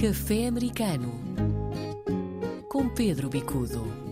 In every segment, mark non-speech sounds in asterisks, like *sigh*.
Café Americano com Pedro Bicudo.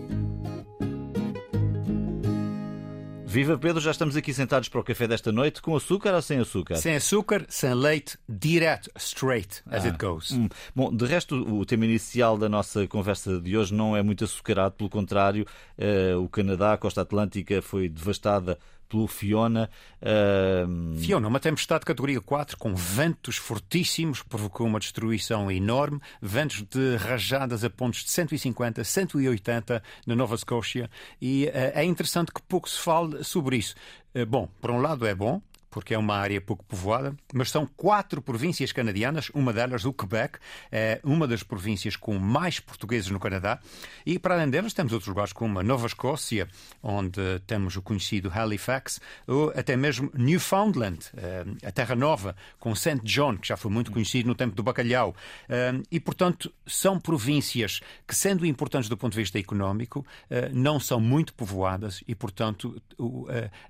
Viva Pedro, já estamos aqui sentados para o café desta noite, com açúcar ou sem açúcar? Sem açúcar, sem leite, direto, straight, as Ah, it goes. hum. Bom, de resto, o tema inicial da nossa conversa de hoje não é muito açucarado, pelo contrário, eh, o Canadá, a costa atlântica, foi devastada pelo Fiona. eh, Fiona, uma tempestade de categoria 4 com ventos fortíssimos, provocou uma destruição enorme, ventos de rajadas a pontos de 150, 180 na Nova Escócia e eh, é interessante que pouco se fale sobre isso. Eh, bom, por um lado é bom, porque é uma área pouco povoada, mas são quatro províncias canadianas, uma delas o Quebec, é uma das províncias com mais portugueses no Canadá, e para além delas temos outros lugares como a Nova Escócia, onde temos o conhecido Halifax, ou até mesmo Newfoundland, eh, a Terra Nova, com St. John, que já foi muito conhecido no tempo do bacalhau. Eh, E, portanto, são províncias que, sendo importantes do ponto de vista económico, eh, não são muito povoadas e, portanto,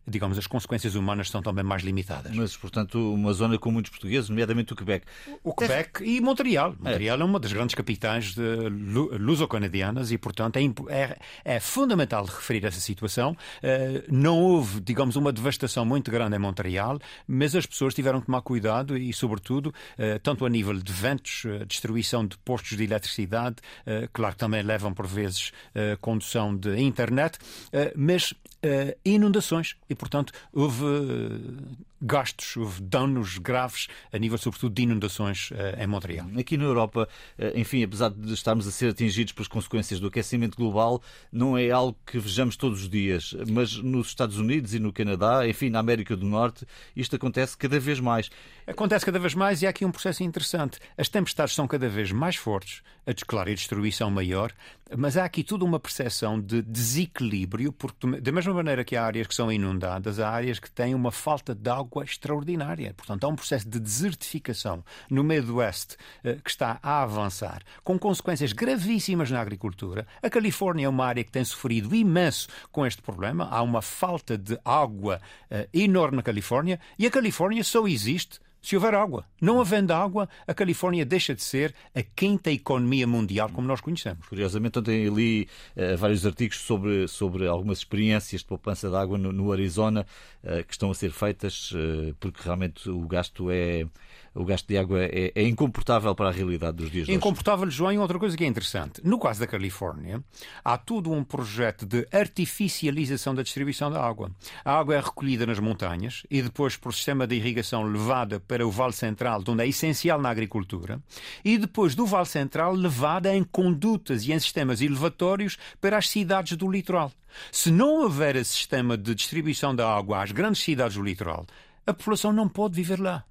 digamos, as consequências humanas são também mais limitadas. Mas, portanto, uma zona com muitos portugueses, nomeadamente o Quebec. O Quebec e Montreal. Montreal é. uma das grandes capitais luso-canadianas e, portanto, é, é- é fundamental referir essa situação. Eh, não houve, digamos, uma devastação muito grande em Montreal, mas as pessoas tiveram que tomar cuidado e, sobretudo, eh, tanto a nível de ventos, eh, destruição de postos de eletricidade, claro que também levam por vezes condução de internet, mas inundações. E, portanto, houve eh, gastos, houve danos graves a nível, sobretudo, de inundações eh, em Montreal. Aqui na Europa, eh, enfim, apesar de estarmos a ser atingidos pelas consequências do aquecimento global, não é algo que vejamos todos os dias. Mas nos Estados Unidos e no Canadá, enfim, na América do Norte, isto acontece cada vez mais. Acontece cada vez mais e há aqui um processo interessante. As tempestades são cada vez mais fortes, a des- claro, e a destruição maior, mas há aqui toda uma percepção de desequilíbrio, porque da mesma maneira que há áreas que são inundadas, há áreas que têm uma falta de água extraordinária. Portanto, há um processo de desertificação no meio do oeste eh, que está a avançar, com consequências gravíssimas na agricultura. A Califórnia é uma área que tem sofrido imenso com este problema. Há uma falta de água eh, enorme na Califórnia e a Califórnia só existe se houver água. Não havendo água, a Califórnia deixa de ser a quinta economia mundial como nós conhecemos. Curiosamente, ontem li eh, vários artigos sobre, sobre algumas experiências de poupança de água no, no Arizona eh, que estão a ser feitas eh, porque realmente o gasto é o gasto de água é, é incomportável para a realidade dos dias de hoje. Incomportável, João, e outra coisa que é interessante. No caso da Califórnia, há todo um projeto de artificialização da distribuição da água. A água é recolhida nas montanhas e depois, por sistema de irrigação, levada para o Vale Central, onde é essencial na agricultura, e depois do Vale Central, levada em condutas e em sistemas elevatórios para as cidades do litoral. Se não houver esse sistema de distribuição da água às grandes cidades do litoral, a população não pode viver lá.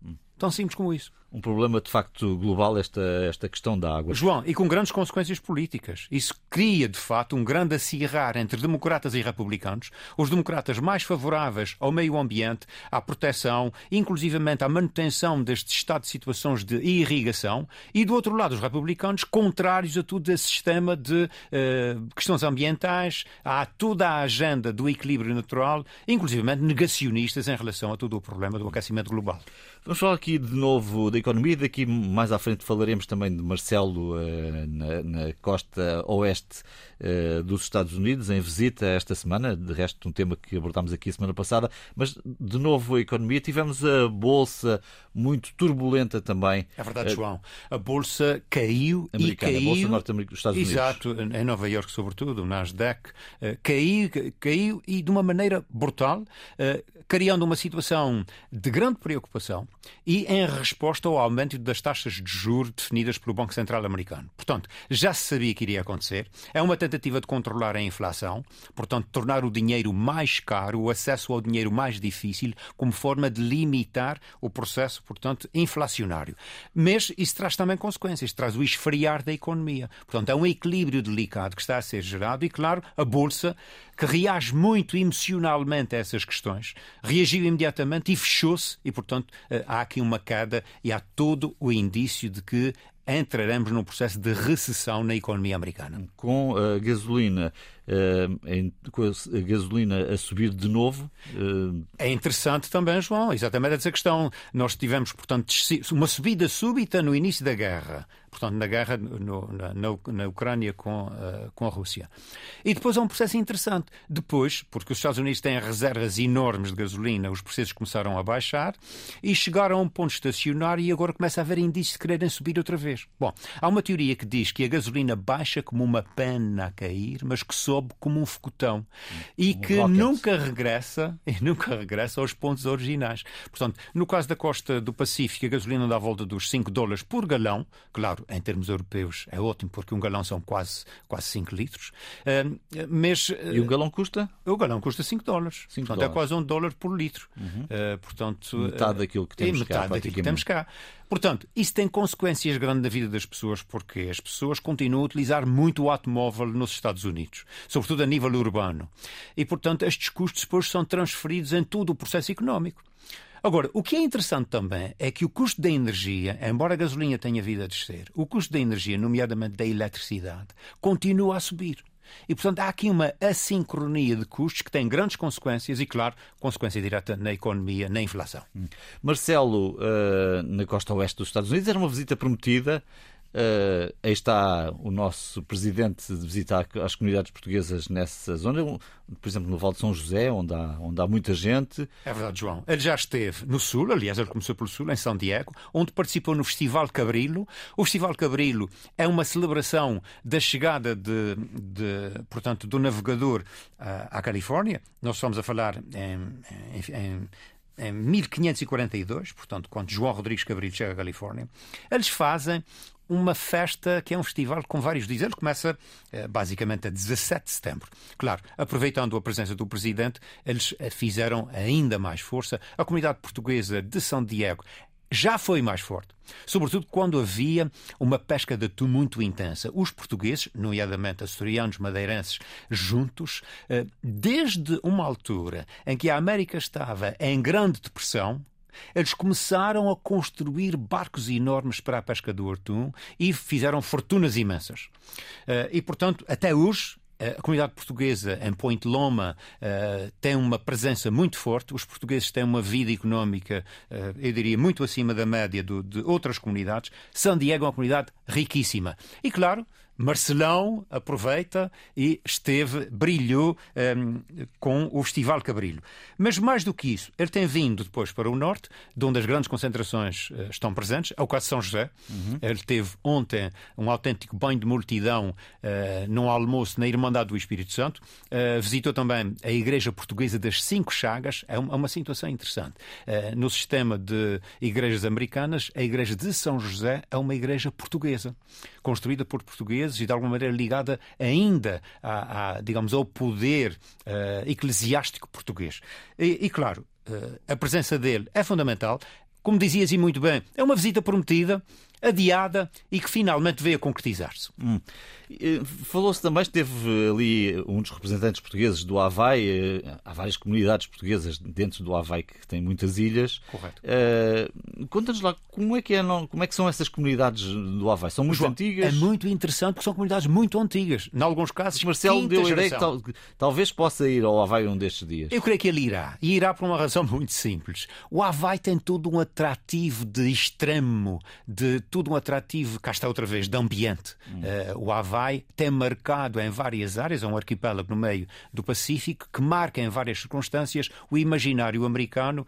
Tão simples como isso. Um problema de facto global esta, esta questão da água. João, e com grandes consequências políticas. Isso cria, de fato, um grande acirrar entre democratas e republicanos. Os democratas mais favoráveis ao meio ambiente, à proteção, inclusivamente à manutenção deste estado de situações de irrigação, e do outro lado, os republicanos contrários a todo esse sistema de eh, questões ambientais, a toda a agenda do equilíbrio natural, inclusivamente negacionistas em relação a todo o problema do aquecimento global. Vamos falar aqui de novo da economia. Daqui mais à frente falaremos também de Marcelo eh, na, na costa oeste eh, dos Estados Unidos, em visita esta semana. De resto, um tema que abordámos aqui a semana passada. Mas, de novo, a economia. Tivemos a bolsa muito turbulenta também. É verdade, João. A bolsa caiu Americana, e a caiu. bolsa norte-americana dos Estados Unidos. Exato, em Nova Iorque, sobretudo, o Nasdaq, eh, caiu, caiu e de uma maneira brutal, eh, criando uma situação de grande preocupação e em resposta ao aumento das taxas de juros definidas pelo Banco Central americano. Portanto, já se sabia que iria acontecer. É uma tentativa de controlar a inflação, portanto, tornar o dinheiro mais caro, o acesso ao dinheiro mais difícil, como forma de limitar o processo, portanto, inflacionário. Mas isso traz também consequências, traz o esfriar da economia. Portanto, é um equilíbrio delicado que está a ser gerado e, claro, a Bolsa, que reage muito emocionalmente a essas questões, reagiu imediatamente e fechou-se e, portanto, eh, há aqui uma queda e há todo o indício de que entraremos num processo de recessão na economia americana. Com a gasolina, com a gasolina a subir de novo. É interessante também, João, exatamente essa questão. Nós tivemos, portanto, uma subida súbita no início da guerra portanto, na guerra no, na, na, Ucrânia com, uh, com a Rússia. E depois há um processo interessante. Depois, porque os Estados Unidos têm reservas enormes de gasolina, os preços começaram a baixar e chegaram a um ponto estacionário e agora começa a haver indícios de quererem subir outra vez. Bom, há uma teoria que diz que a gasolina baixa como uma pena a cair, mas que sobe como um focotão e um que rocket. nunca regressa *laughs* e nunca regressa aos pontos originais. Portanto, no caso da costa do Pacífico, a gasolina dá a volta dos 5 dólares por galão, claro, em termos europeus é ótimo, porque um galão são quase, quase 5 litros. Uh, mas, e o galão custa? O galão custa 5 dólares. 5 portanto, dólares. é quase um dólar por litro. Uhum. Uh, portanto, metade daquilo que temos metade cá. Daquilo que temos cá. Portanto, isso tem consequências grandes na vida das pessoas, porque as pessoas continuam a utilizar muito o automóvel nos Estados Unidos, sobretudo a nível urbano. E, portanto, estes custos depois são transferidos em todo o processo económico. Agora, o que é interessante também é que o custo da energia, embora a gasolina tenha vindo a descer, o custo da energia, nomeadamente da eletricidade, continua a subir. E, portanto, há aqui uma assincronia de custos que tem grandes consequências e, claro, consequência direta na economia, na inflação. Marcelo, uh, na costa oeste dos Estados Unidos, era uma visita prometida. Uh, aí está o nosso presidente de visitar as comunidades portuguesas nessa zona, por exemplo, no Val de São José, onde há, onde há muita gente. É verdade, João. Ele já esteve no Sul, aliás, ele começou pelo Sul, em São Diego, onde participou no Festival Cabrilo. O Festival Cabrilo é uma celebração da chegada de, de portanto, do navegador uh, à Califórnia. Nós estamos a falar em, em, em em 1542, portanto, quando João Rodrigues Cabril chega à Califórnia, eles fazem uma festa que é um festival com vários dias. Ele começa eh, basicamente a 17 de setembro. Claro, aproveitando a presença do presidente, eles eh, fizeram ainda mais força. A comunidade portuguesa de São Diego já foi mais forte, sobretudo quando havia uma pesca de atum muito intensa. Os portugueses, nomeadamente açorianos, madeirenses, juntos, eh, desde uma altura em que a América estava em grande depressão, eles começaram a construir barcos enormes para a pesca do atum e fizeram fortunas imensas. Eh, e, portanto, até hoje, a comunidade portuguesa em Point Loma uh, tem uma presença muito forte. Os portugueses têm uma vida económica, uh, eu diria, muito acima da média do, de outras comunidades. San Diego é uma comunidade riquíssima. E, claro, Marcelão aproveita e esteve, brilhou um, ehm, com o Festival Cabrilho. Mas mais do que isso, ele tem vindo depois para o norte, de onde as grandes concentrações uh, estão presentes, ao caso de São José. Uhum. Ele teve ontem um autêntico banho de multidão uh, num almoço na Irmandade do Espírito Santo. Uh, visitou também a Igreja Portuguesa das Cinco Chagas. É uma, é uma situação interessante. Uh, no sistema de igrejas americanas, a Igreja de São José é uma igreja portuguesa, construída por portugueses e de alguma maneira ligada ainda a digamos, ao poder uh, eclesiástico português. E, e claro, uh, a presença dele é fundamental. Como dizias e muito bem, é uma visita prometida adiada e que finalmente veio a concretizar-se. Hum. Falou-se também, teve ali um dos representantes portugueses do Havaí, eh, há várias comunidades portuguesas dentro do Havaí que têm muitas ilhas. Correto. Uh, Conta-nos lá como é, que é, como é que são essas comunidades do Havaí? São muito João, antigas? É muito interessante porque são comunidades muito antigas. Em alguns casos, Marcelo deu a ideia que tal, talvez possa ir ao Havaí um destes dias. Eu creio que ele irá. E irá por uma razão *laughs* muito simples. O Havaí tem todo um atrativo de extremo, de tudo um atrativo, cá está outra vez, de ambiente. Hum. Uh, o Havaí tem marcado em várias áreas, é um arquipélago no meio do Pacífico, que marca em várias circunstâncias o imaginário americano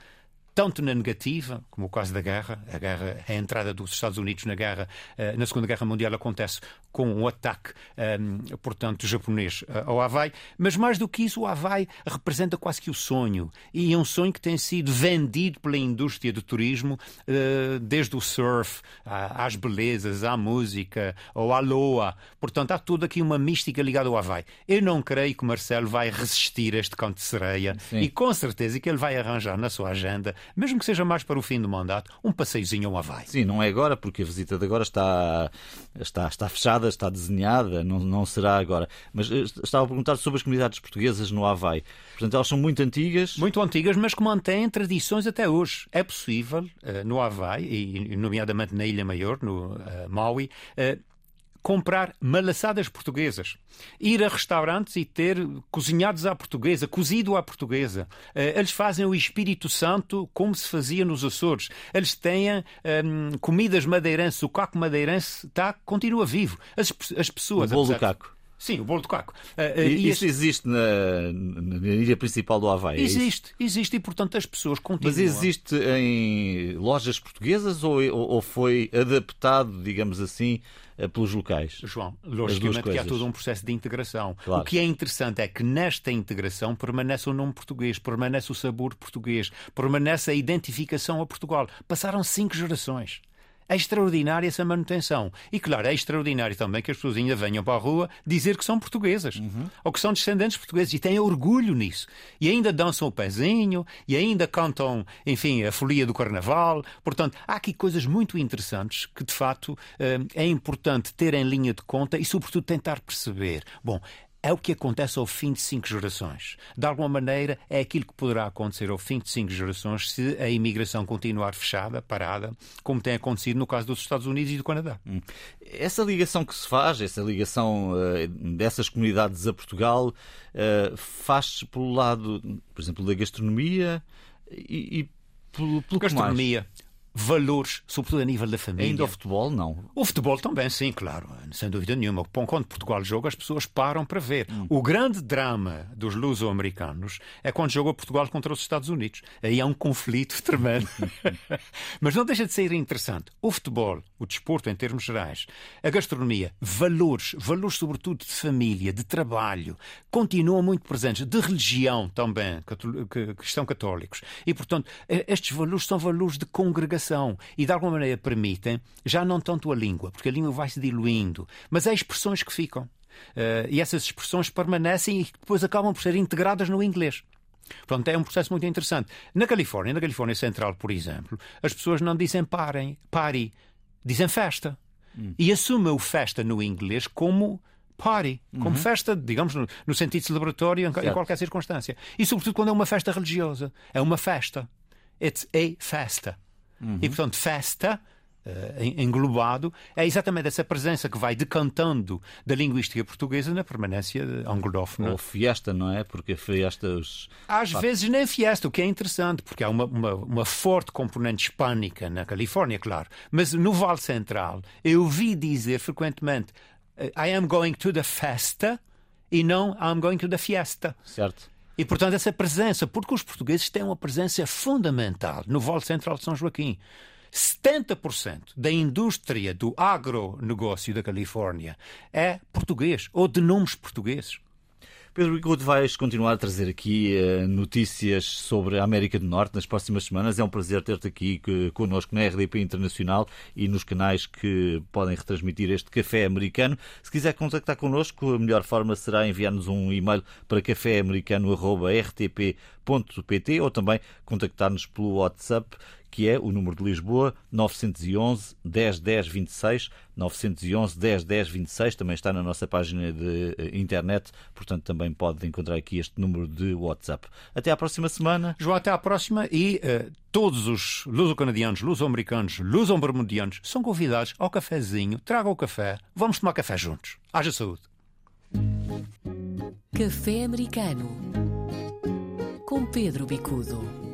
tanto na negativa, como o caso da guerra, a guerra, a entrada dos Estados Unidos na guerra, eh, na Segunda Guerra Mundial acontece com um ataque, um, eh, portanto, japonês eh, ao Havaí, mas mais do que isso, o Havaí representa quase que o sonho, e é um sonho que tem sido vendido pela indústria do turismo, desde o surf às belezas, à música, ao aloha, portanto, há toda aqui uma mística ligada ao Havaí. Eu não creio que o Marcelo vai resistir a este canto de sereia, Sim. e com certeza que ele vai arranjar na sua agenda mesmo que seja mais para o fim do mandato, um passeiozinho ao Havaí. Sim, não é agora, porque a visita de agora está, está, está fechada, está desenhada, não, não será agora. Mas eh, estava a perguntar sobre as comunidades portuguesas no Havaí. Portanto, elas são muito antigas. Muito antigas, mas que mantêm tradições até hoje. É possível, eh, no Havaí, e nomeadamente na Ilha Maior, no uh, Maui, comprar malaçadas portuguesas, ir a restaurantes e ter cozinhados à portuguesa, cozido à portuguesa. Eh, eles fazem o Espírito Santo como se fazia nos Açores. Eles têm um, ehm, comidas madeirenses, o caco madeirense está, continua vivo. As, as pessoas. O bolo do caco. Sim, o bolo de caco. Uh, e, isso existe na, na, ilha principal do Havaí? É existe, é existe e, portanto, as pessoas continuam. Mas existe em lojas portuguesas ou, ou foi adaptado, digamos assim, eh, pelos locais? João, logicamente que há todo um processo de integração. Claro. O que é interessante é que nesta integração permanece o nome português, permanece o sabor português, permanece a identificação a Portugal. Passaram cinco gerações. É extraordinária essa manutenção. E, claro, é extraordinário também que as pessoas ainda venham para a rua dizer que são portuguesas uhum. ou que são descendentes portugueses e têm orgulho nisso. E ainda dançam o pezinho e ainda cantam, enfim, a folia do carnaval. Portanto, há aqui coisas muito interessantes que, de facto, eh, é importante ter em linha de conta e, sobretudo, tentar perceber. Bom, é o que acontece ao fim de cinco gerações. De alguma maneira, é aquilo que poderá acontecer ao fim de cinco gerações se a imigração continuar fechada, parada, como tem acontecido no caso dos Estados Unidos e do Canadá. Hum. Essa ligação que se faz, essa ligação uh, dessas comunidades a Portugal, uh, faz-se pelo lado, por exemplo, da gastronomia e, e pelo, pelo gastronomia, valores, sobretudo a nível da família. Ainda o futebol, não? O futebol também, sim, claro, sem dúvida nenhuma. Quando Portugal joga, as pessoas param para ver. Hum. O grande drama dos luso-americanos é quando joga Portugal contra os Estados Unidos. Aí há um conflito *laughs* tremendo. *laughs* Mas não deixa de ser interessante. O futebol, o desporto em termos gerais, a gastronomia, valores, valores sobretudo de família, de trabalho, continuam muito presentes, de religião também, que estão católicos. E, portanto, estes valores são valores de congregação e de alguma maneira permitem já não tanto a língua, porque a língua vai se diluindo, mas há expressões que ficam. Uh, e essas expressões permanecem e depois acabam por ser integradas no inglês. Portanto, é um processo muito interessante. Na Califórnia, na Califórnia Central, por exemplo, as pessoas não dizem parem, party, dizem festa. Hum. E assumem o festa no inglês como party, como uhum. festa, digamos, no, no sentido celebratório em, em, qualquer circunstância. E sobretudo quando é uma festa religiosa. É uma festa. It's a festa. Uhum. E, portanto, festa, uh, englobado, é exatamente essa presença que vai decantando da linguística portuguesa na permanência anglófona. Ou fiesta, não é? Porque fiesta. Os... Às vezes nem fiesta, o que é interessante, porque há uma, uma, uma forte componente hispânica na Califórnia, claro. Mas no Vale Central, eu ouvi dizer frequentemente eh, I am going to the festa e não I'm going to the fiesta. Certo. E, portanto, essa presença, porque os portugueses têm uma presença fundamental no Vale Central de São Joaquim. 70% da indústria do agronegócio da Califórnia é português ou de nomes portugueses. Pedro Bicudo, vais continuar a trazer aqui uh, notícias sobre a América do Norte nas próximas semanas. É um prazer ter-te aqui uh, connosco na RDP Internacional e nos canais que podem retransmitir este café americano. Se quiser contactar connosco, a melhor forma será enviar-nos um e-mail para caféamericano.rtp.pt ou também contactar-nos pelo WhatsApp que é o número de Lisboa 911 10 10 26 911 10 10 26 também está na nossa página de eh, internet portanto também pode encontrar aqui este número de WhatsApp. Até à próxima semana. João até à próxima e uh, todos os luso-canadianos luso-americanos luso-bermudianos são convidados ao cafezinho. Tragam o café. Vamos tomar café juntos. Haja saúde. Café Americano com Pedro Bicudo